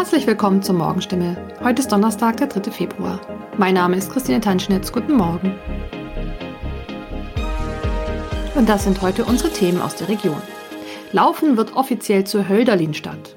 Herzlich willkommen zur Morgenstimme. Heute ist Donnerstag, der 3. Februar. Mein Name ist Christine Tanschnitz. Guten Morgen. Und das sind heute unsere Themen aus der Region. Laufen wird offiziell zur Hölderlinstadt.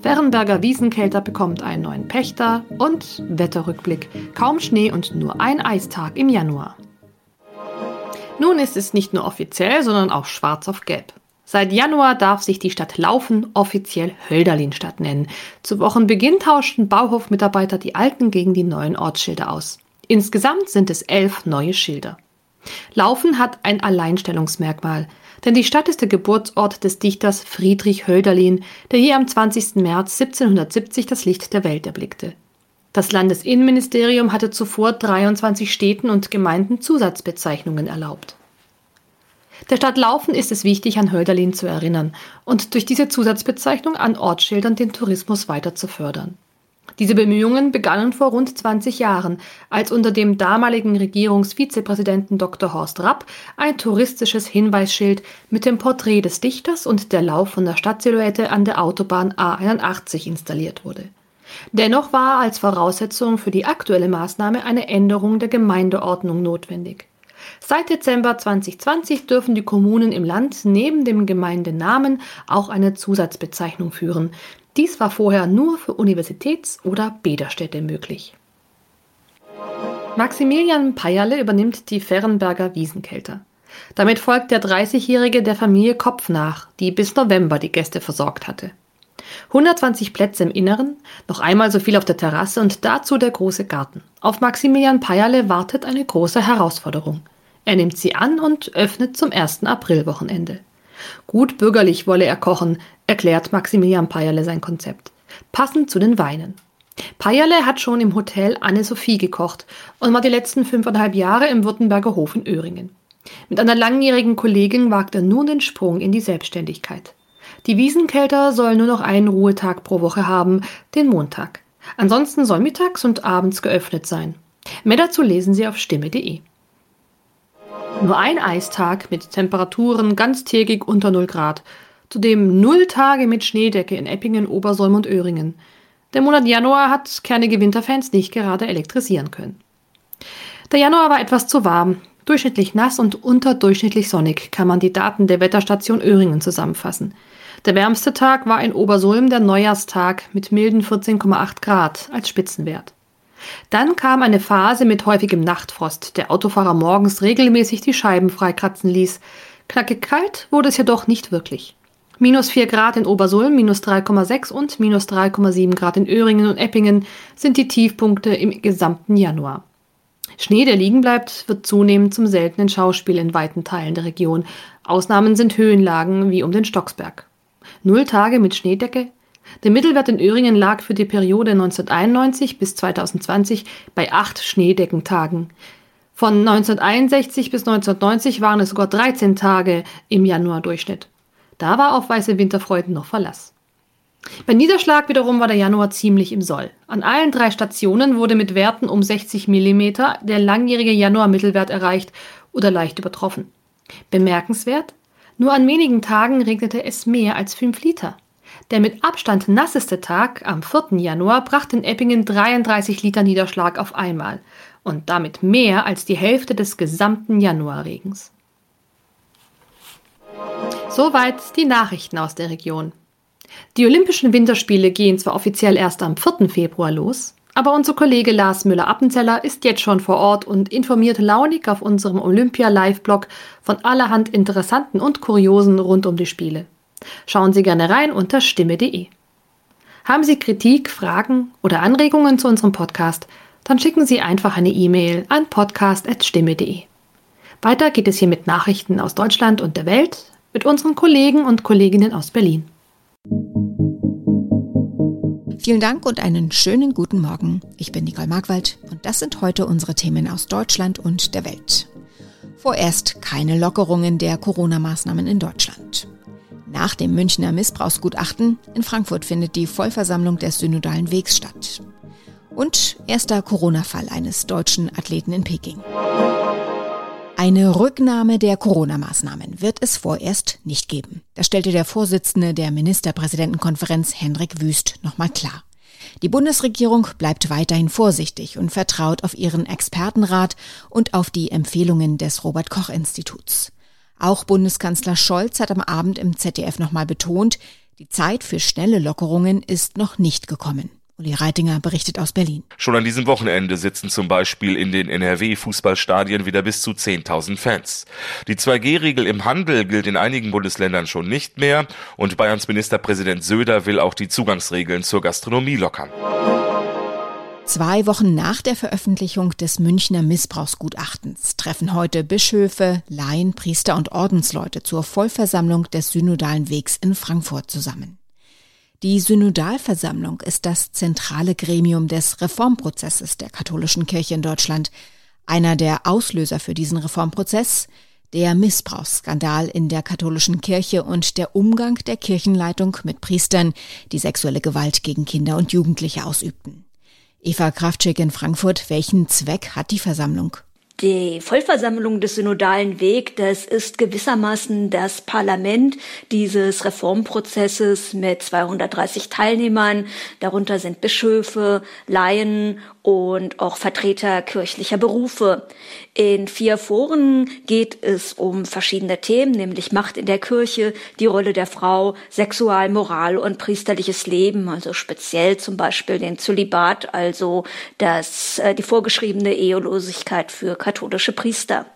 Fernberger Wiesenkälter bekommt einen neuen Pächter und Wetterrückblick. Kaum Schnee und nur ein Eistag im Januar. Nun ist es nicht nur offiziell, sondern auch schwarz auf gelb. Seit Januar darf sich die Stadt Laufen offiziell Hölderlinstadt nennen. Zu Wochenbeginn tauschten Bauhofmitarbeiter die alten gegen die neuen Ortsschilder aus. Insgesamt sind es elf neue Schilder. Laufen hat ein Alleinstellungsmerkmal, denn die Stadt ist der Geburtsort des Dichters Friedrich Hölderlin, der hier am 20. März 1770 das Licht der Welt erblickte. Das Landesinnenministerium hatte zuvor 23 Städten und Gemeinden Zusatzbezeichnungen erlaubt. Der Stadt Laufen ist es wichtig, an Hölderlin zu erinnern und durch diese Zusatzbezeichnung an Ortsschildern den Tourismus weiter zu fördern. Diese Bemühungen begannen vor rund 20 Jahren, als unter dem damaligen Regierungsvizepräsidenten Dr. Horst Rapp ein touristisches Hinweisschild mit dem Porträt des Dichters und der Lauf von der Stadtsilhouette an der Autobahn A81 installiert wurde. Dennoch war als Voraussetzung für die aktuelle Maßnahme eine Änderung der Gemeindeordnung notwendig. Seit Dezember 2020 dürfen die Kommunen im Land neben dem Gemeindenamen auch eine Zusatzbezeichnung führen. Dies war vorher nur für Universitäts- oder Bäderstädte möglich. Maximilian Peierle übernimmt die Ferrenberger Wiesenkälter. Damit folgt der 30-Jährige der Familie Kopf nach, die bis November die Gäste versorgt hatte. 120 Plätze im Inneren, noch einmal so viel auf der Terrasse und dazu der große Garten. Auf Maximilian Peierle wartet eine große Herausforderung. Er nimmt sie an und öffnet zum ersten Aprilwochenende. Gut bürgerlich wolle er kochen, erklärt Maximilian Peierle sein Konzept. Passend zu den Weinen. Peierle hat schon im Hotel Anne-Sophie gekocht und war die letzten fünfeinhalb Jahre im Württemberger Hof in Öhringen. Mit einer langjährigen Kollegin wagt er nun den Sprung in die Selbstständigkeit. Die Wiesenkälter sollen nur noch einen Ruhetag pro Woche haben, den Montag. Ansonsten soll mittags und abends geöffnet sein. Mehr dazu lesen Sie auf stimme.de. Nur ein Eistag mit Temperaturen ganztägig unter 0 Grad. Zudem null Tage mit Schneedecke in Eppingen, Obersolm und Öhringen. Der Monat Januar hat kernige Winterfans nicht gerade elektrisieren können. Der Januar war etwas zu warm, durchschnittlich nass und unterdurchschnittlich sonnig, kann man die Daten der Wetterstation Öhringen zusammenfassen. Der wärmste Tag war in Obersulm der Neujahrstag mit milden 14,8 Grad als Spitzenwert. Dann kam eine Phase mit häufigem Nachtfrost, der Autofahrer morgens regelmäßig die Scheiben freikratzen ließ. Knackig kalt wurde es jedoch nicht wirklich. Minus 4 Grad in Obersulm, minus 3,6 und minus 3,7 Grad in Öhringen und Eppingen sind die Tiefpunkte im gesamten Januar. Schnee, der liegen bleibt, wird zunehmend zum seltenen Schauspiel in weiten Teilen der Region. Ausnahmen sind Höhenlagen wie um den Stocksberg. Null Tage mit Schneedecke, der Mittelwert in Öhringen lag für die Periode 1991 bis 2020 bei acht Schneedeckentagen. Von 1961 bis 1990 waren es sogar 13 Tage im Januar-Durchschnitt. Da war auf weiße Winterfreuden noch Verlass. Bei Niederschlag wiederum war der Januar ziemlich im Soll. An allen drei Stationen wurde mit Werten um 60 mm der langjährige Januar-Mittelwert erreicht oder leicht übertroffen. Bemerkenswert? Nur an wenigen Tagen regnete es mehr als 5 Liter. Der mit Abstand nasseste Tag am 4. Januar brachte in Eppingen 33 Liter Niederschlag auf einmal und damit mehr als die Hälfte des gesamten Januarregens. Soweit die Nachrichten aus der Region. Die Olympischen Winterspiele gehen zwar offiziell erst am 4. Februar los, aber unser Kollege Lars Müller-Appenzeller ist jetzt schon vor Ort und informiert launig auf unserem Olympia-Live-Blog von allerhand Interessanten und Kuriosen rund um die Spiele. Schauen Sie gerne rein unter stimme.de. Haben Sie Kritik, Fragen oder Anregungen zu unserem Podcast? Dann schicken Sie einfach eine E-Mail an podcast.stimme.de. Weiter geht es hier mit Nachrichten aus Deutschland und der Welt mit unseren Kollegen und Kolleginnen aus Berlin. Vielen Dank und einen schönen guten Morgen. Ich bin Nicole Markwald und das sind heute unsere Themen aus Deutschland und der Welt. Vorerst keine Lockerungen der Corona-Maßnahmen in Deutschland. Nach dem Münchner Missbrauchsgutachten in Frankfurt findet die Vollversammlung des Synodalen Wegs statt. Und erster Corona-Fall eines deutschen Athleten in Peking. Eine Rücknahme der Corona-Maßnahmen wird es vorerst nicht geben. Das stellte der Vorsitzende der Ministerpräsidentenkonferenz Hendrik Wüst nochmal klar. Die Bundesregierung bleibt weiterhin vorsichtig und vertraut auf ihren Expertenrat und auf die Empfehlungen des Robert Koch Instituts. Auch Bundeskanzler Scholz hat am Abend im ZDF nochmal betont, die Zeit für schnelle Lockerungen ist noch nicht gekommen. Uli Reitinger berichtet aus Berlin. Schon an diesem Wochenende sitzen zum Beispiel in den NRW-Fußballstadien wieder bis zu 10.000 Fans. Die 2G-Regel im Handel gilt in einigen Bundesländern schon nicht mehr und Bayerns Ministerpräsident Söder will auch die Zugangsregeln zur Gastronomie lockern. Zwei Wochen nach der Veröffentlichung des Münchner Missbrauchsgutachtens treffen heute Bischöfe, Laien, Priester und Ordensleute zur Vollversammlung des Synodalen Wegs in Frankfurt zusammen. Die Synodalversammlung ist das zentrale Gremium des Reformprozesses der katholischen Kirche in Deutschland. Einer der Auslöser für diesen Reformprozess, der Missbrauchsskandal in der katholischen Kirche und der Umgang der Kirchenleitung mit Priestern, die sexuelle Gewalt gegen Kinder und Jugendliche ausübten. Eva Kraftschick in Frankfurt, welchen Zweck hat die Versammlung? Die Vollversammlung des Synodalen Weg, das ist gewissermaßen das Parlament dieses Reformprozesses mit 230 Teilnehmern. Darunter sind Bischöfe, Laien und auch Vertreter kirchlicher Berufe. In vier Foren geht es um verschiedene Themen, nämlich Macht in der Kirche, die Rolle der Frau, Sexualmoral und priesterliches Leben, also speziell zum Beispiel den Zölibat, also das, äh, die vorgeschriebene Ehelosigkeit für katholische Priester.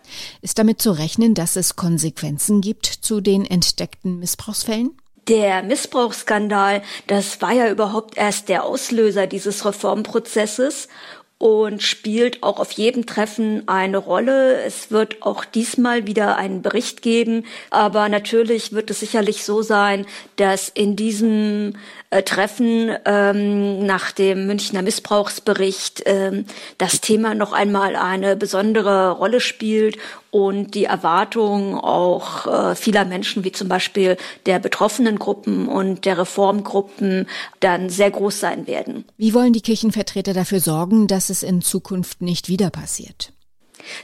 Ist damit zu rechnen, dass es Konsequenzen gibt zu den entdeckten Missbrauchsfällen? Der Missbrauchsskandal, das war ja überhaupt erst der Auslöser dieses Reformprozesses und spielt auch auf jedem Treffen eine Rolle. Es wird auch diesmal wieder einen Bericht geben, aber natürlich wird es sicherlich so sein, dass in diesem äh, Treffen ähm, nach dem Münchner Missbrauchsbericht ähm, das Thema noch einmal eine besondere Rolle spielt und die Erwartung auch äh, vieler Menschen, wie zum Beispiel der betroffenen Gruppen und der Reformgruppen, dann sehr groß sein werden. Wie wollen die Kirchenvertreter dafür sorgen, dass es in Zukunft nicht wieder passiert?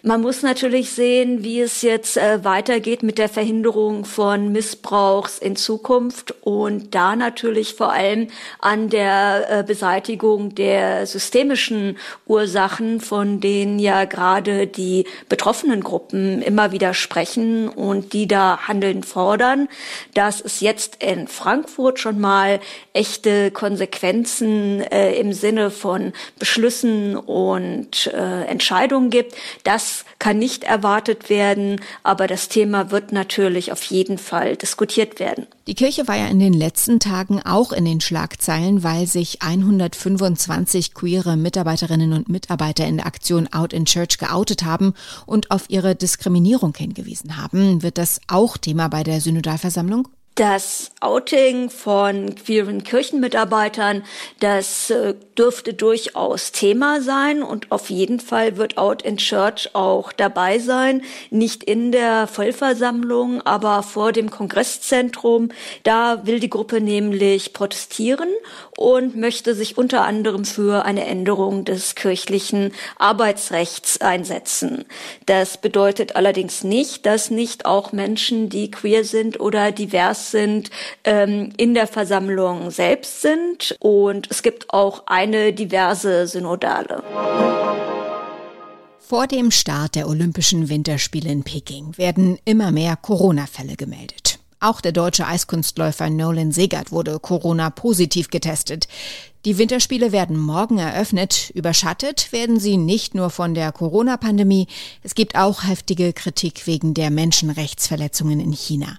Man muss natürlich sehen, wie es jetzt äh, weitergeht mit der Verhinderung von Missbrauchs in Zukunft und da natürlich vor allem an der äh, Beseitigung der systemischen Ursachen, von denen ja gerade die betroffenen Gruppen immer wieder sprechen und die da Handeln fordern, dass es jetzt in Frankfurt schon mal echte Konsequenzen äh, im Sinne von Beschlüssen und äh, Entscheidungen gibt das kann nicht erwartet werden, aber das Thema wird natürlich auf jeden Fall diskutiert werden. Die Kirche war ja in den letzten Tagen auch in den Schlagzeilen, weil sich 125 queere Mitarbeiterinnen und Mitarbeiter in der Aktion Out in Church geoutet haben und auf ihre Diskriminierung hingewiesen haben. Wird das auch Thema bei der Synodalversammlung? Das Outing von queeren Kirchenmitarbeitern, das äh, dürfte durchaus Thema sein und auf jeden Fall wird Out in Church auch dabei sein. Nicht in der Vollversammlung, aber vor dem Kongresszentrum. Da will die Gruppe nämlich protestieren und möchte sich unter anderem für eine Änderung des kirchlichen Arbeitsrechts einsetzen. Das bedeutet allerdings nicht, dass nicht auch Menschen, die queer sind oder divers sind, ähm, in der Versammlung selbst sind. Und es gibt auch eine diverse Synodale. Vor dem Start der Olympischen Winterspiele in Peking werden immer mehr Corona-Fälle gemeldet. Auch der deutsche Eiskunstläufer Nolan Segert wurde Corona-positiv getestet. Die Winterspiele werden morgen eröffnet. Überschattet werden sie nicht nur von der Corona-Pandemie. Es gibt auch heftige Kritik wegen der Menschenrechtsverletzungen in China.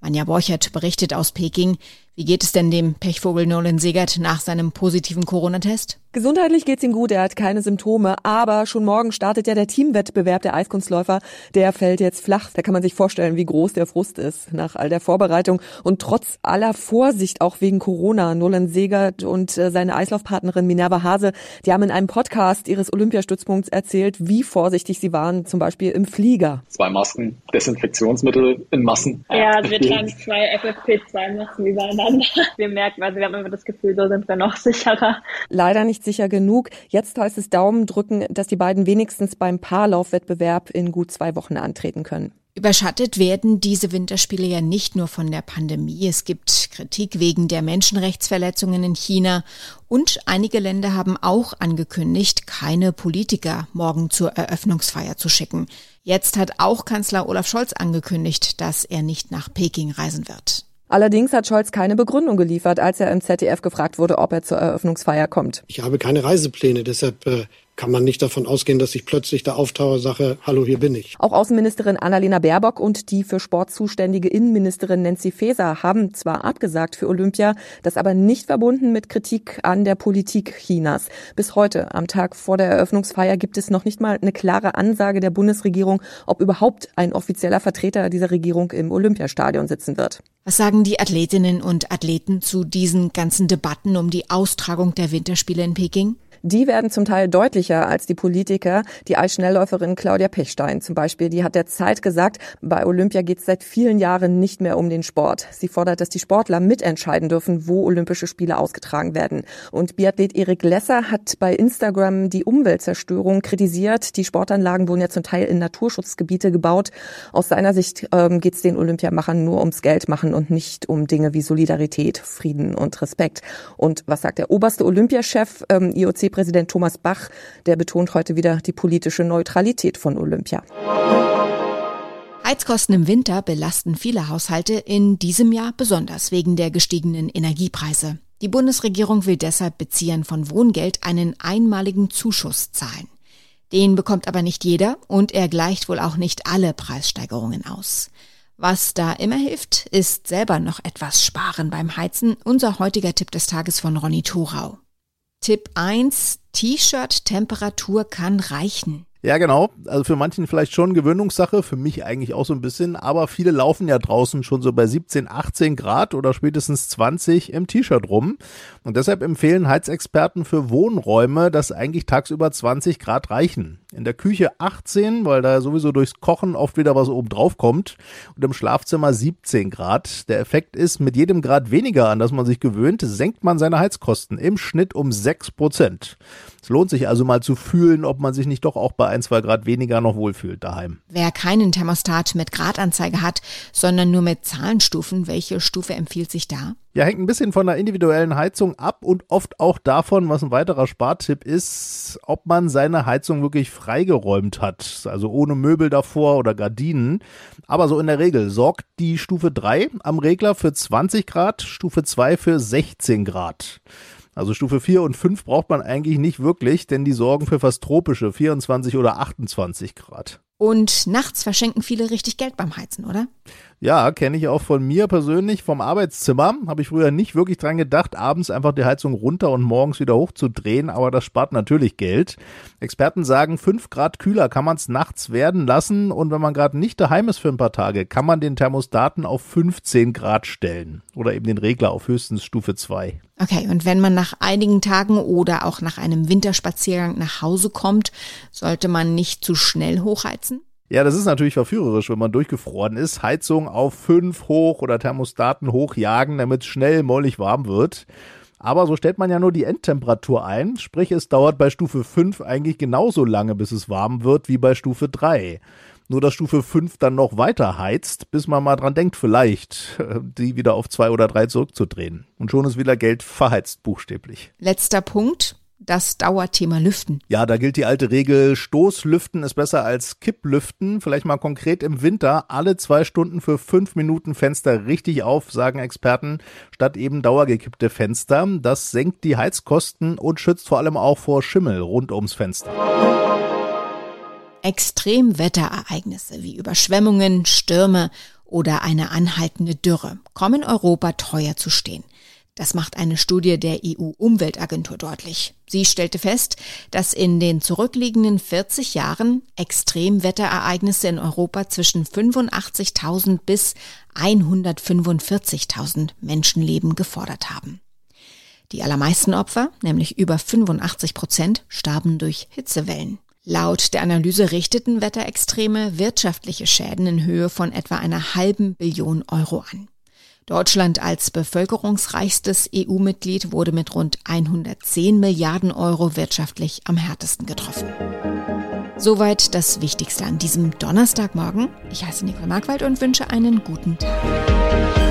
Manja Borchert berichtet aus Peking. Wie geht es denn dem Pechvogel Nolan Segert nach seinem positiven Corona-Test? Gesundheitlich geht's ihm gut, er hat keine Symptome, aber schon morgen startet ja der Teamwettbewerb der Eiskunstläufer. Der fällt jetzt flach. Da kann man sich vorstellen, wie groß der Frust ist nach all der Vorbereitung und trotz aller Vorsicht auch wegen Corona. Nolan Segert und äh, seine Eislaufpartnerin Minerva Hase, die haben in einem Podcast ihres Olympiastützpunkts erzählt, wie vorsichtig sie waren, zum Beispiel im Flieger. Zwei Masken, Desinfektionsmittel in Massen. Ja, also wir tragen zwei FFP2-Masken übereinander. Wir merken, also wir haben immer das Gefühl, so sind wir noch sicherer. Leider nicht nicht sicher genug. Jetzt heißt es Daumen drücken, dass die beiden wenigstens beim Paarlaufwettbewerb in gut zwei Wochen antreten können. Überschattet werden diese Winterspiele ja nicht nur von der Pandemie. Es gibt Kritik wegen der Menschenrechtsverletzungen in China und einige Länder haben auch angekündigt, keine Politiker morgen zur Eröffnungsfeier zu schicken. Jetzt hat auch Kanzler Olaf Scholz angekündigt, dass er nicht nach Peking reisen wird. Allerdings hat Scholz keine Begründung geliefert, als er im ZDF gefragt wurde, ob er zur Eröffnungsfeier kommt. Ich habe keine Reisepläne, deshalb äh, kann man nicht davon ausgehen, dass ich plötzlich da auftauche, sage, hallo, hier bin ich. Auch Außenministerin Annalena Baerbock und die für Sport zuständige Innenministerin Nancy Faeser haben zwar abgesagt für Olympia, das aber nicht verbunden mit Kritik an der Politik Chinas. Bis heute, am Tag vor der Eröffnungsfeier, gibt es noch nicht mal eine klare Ansage der Bundesregierung, ob überhaupt ein offizieller Vertreter dieser Regierung im Olympiastadion sitzen wird. Was sagen die Athletinnen und Athleten zu diesen ganzen Debatten um die Austragung der Winterspiele in Peking? Die werden zum Teil deutlicher als die Politiker. Die Eisschnellläuferin Claudia Pechstein zum Beispiel, die hat der Zeit gesagt, bei Olympia geht es seit vielen Jahren nicht mehr um den Sport. Sie fordert, dass die Sportler mitentscheiden dürfen, wo Olympische Spiele ausgetragen werden. Und Biathlet Erik Lesser hat bei Instagram die Umweltzerstörung kritisiert. Die Sportanlagen wurden ja zum Teil in Naturschutzgebiete gebaut. Aus seiner Sicht ähm, geht es den Olympiamachern nur ums Geld machen und nicht um Dinge wie Solidarität, Frieden und Respekt. Und was sagt der oberste Olympiachef ähm, IOC DFB-Präsident Thomas Bach, der betont heute wieder die politische Neutralität von Olympia. Heizkosten im Winter belasten viele Haushalte in diesem Jahr besonders wegen der gestiegenen Energiepreise. Die Bundesregierung will deshalb Beziehern von Wohngeld einen einmaligen Zuschuss zahlen. Den bekommt aber nicht jeder und er gleicht wohl auch nicht alle Preissteigerungen aus. Was da immer hilft, ist selber noch etwas sparen beim Heizen. Unser heutiger Tipp des Tages von Ronny Thorau. Tipp 1, T-Shirt-Temperatur kann reichen. Ja, genau. Also für manchen vielleicht schon Gewöhnungssache, für mich eigentlich auch so ein bisschen, aber viele laufen ja draußen schon so bei 17, 18 Grad oder spätestens 20 im T-Shirt rum. Und deshalb empfehlen Heizexperten für Wohnräume, dass eigentlich tagsüber 20 Grad reichen. In der Küche 18, weil da sowieso durchs Kochen oft wieder was oben drauf kommt. Und im Schlafzimmer 17 Grad. Der Effekt ist, mit jedem Grad weniger, an das man sich gewöhnt, senkt man seine Heizkosten im Schnitt um 6 Prozent. Es lohnt sich also mal zu fühlen, ob man sich nicht doch auch bei ein, zwei Grad weniger noch wohlfühlt daheim. Wer keinen Thermostat mit Gradanzeige hat, sondern nur mit Zahlenstufen, welche Stufe empfiehlt sich da? Ja, hängt ein bisschen von der individuellen Heizung ab und oft auch davon, was ein weiterer Spartipp ist, ob man seine Heizung wirklich freigeräumt hat, also ohne Möbel davor oder Gardinen. Aber so in der Regel sorgt die Stufe 3 am Regler für 20 Grad, Stufe 2 für 16 Grad. Also Stufe 4 und 5 braucht man eigentlich nicht wirklich, denn die sorgen für fast tropische 24 oder 28 Grad. Und nachts verschenken viele richtig Geld beim Heizen, oder? Ja, kenne ich auch von mir persönlich vom Arbeitszimmer. Habe ich früher nicht wirklich dran gedacht, abends einfach die Heizung runter und morgens wieder hochzudrehen, aber das spart natürlich Geld. Experten sagen, 5 Grad kühler kann man es nachts werden lassen und wenn man gerade nicht daheim ist für ein paar Tage, kann man den Thermostaten auf 15 Grad stellen oder eben den Regler auf höchstens Stufe 2. Okay, und wenn man nach einigen Tagen oder auch nach einem Winterspaziergang nach Hause kommt, sollte man nicht zu schnell hochheizen? Ja, das ist natürlich verführerisch, wenn man durchgefroren ist. Heizung auf 5 hoch oder Thermostaten hochjagen, damit es schnell mollig warm wird. Aber so stellt man ja nur die Endtemperatur ein, sprich es dauert bei Stufe 5 eigentlich genauso lange, bis es warm wird wie bei Stufe 3. Nur dass Stufe 5 dann noch weiter heizt, bis man mal dran denkt, vielleicht die wieder auf 2 oder 3 zurückzudrehen. Und schon ist wieder Geld verheizt, buchstäblich. Letzter Punkt das Dauerthema Lüften. Ja, da gilt die alte Regel, Stoßlüften ist besser als Kipplüften. Vielleicht mal konkret im Winter alle zwei Stunden für fünf Minuten Fenster richtig auf, sagen Experten, statt eben dauergekippte Fenster. Das senkt die Heizkosten und schützt vor allem auch vor Schimmel rund ums Fenster. Extremwetterereignisse wie Überschwemmungen, Stürme oder eine anhaltende Dürre kommen Europa teuer zu stehen. Das macht eine Studie der EU-Umweltagentur deutlich. Sie stellte fest, dass in den zurückliegenden 40 Jahren Extremwetterereignisse in Europa zwischen 85.000 bis 145.000 Menschenleben gefordert haben. Die allermeisten Opfer, nämlich über 85 Prozent, starben durch Hitzewellen. Laut der Analyse richteten Wetterextreme wirtschaftliche Schäden in Höhe von etwa einer halben Billion Euro an. Deutschland als bevölkerungsreichstes EU-Mitglied wurde mit rund 110 Milliarden Euro wirtschaftlich am härtesten getroffen. Soweit das Wichtigste an diesem Donnerstagmorgen. Ich heiße Nicole Markwald und wünsche einen guten Tag.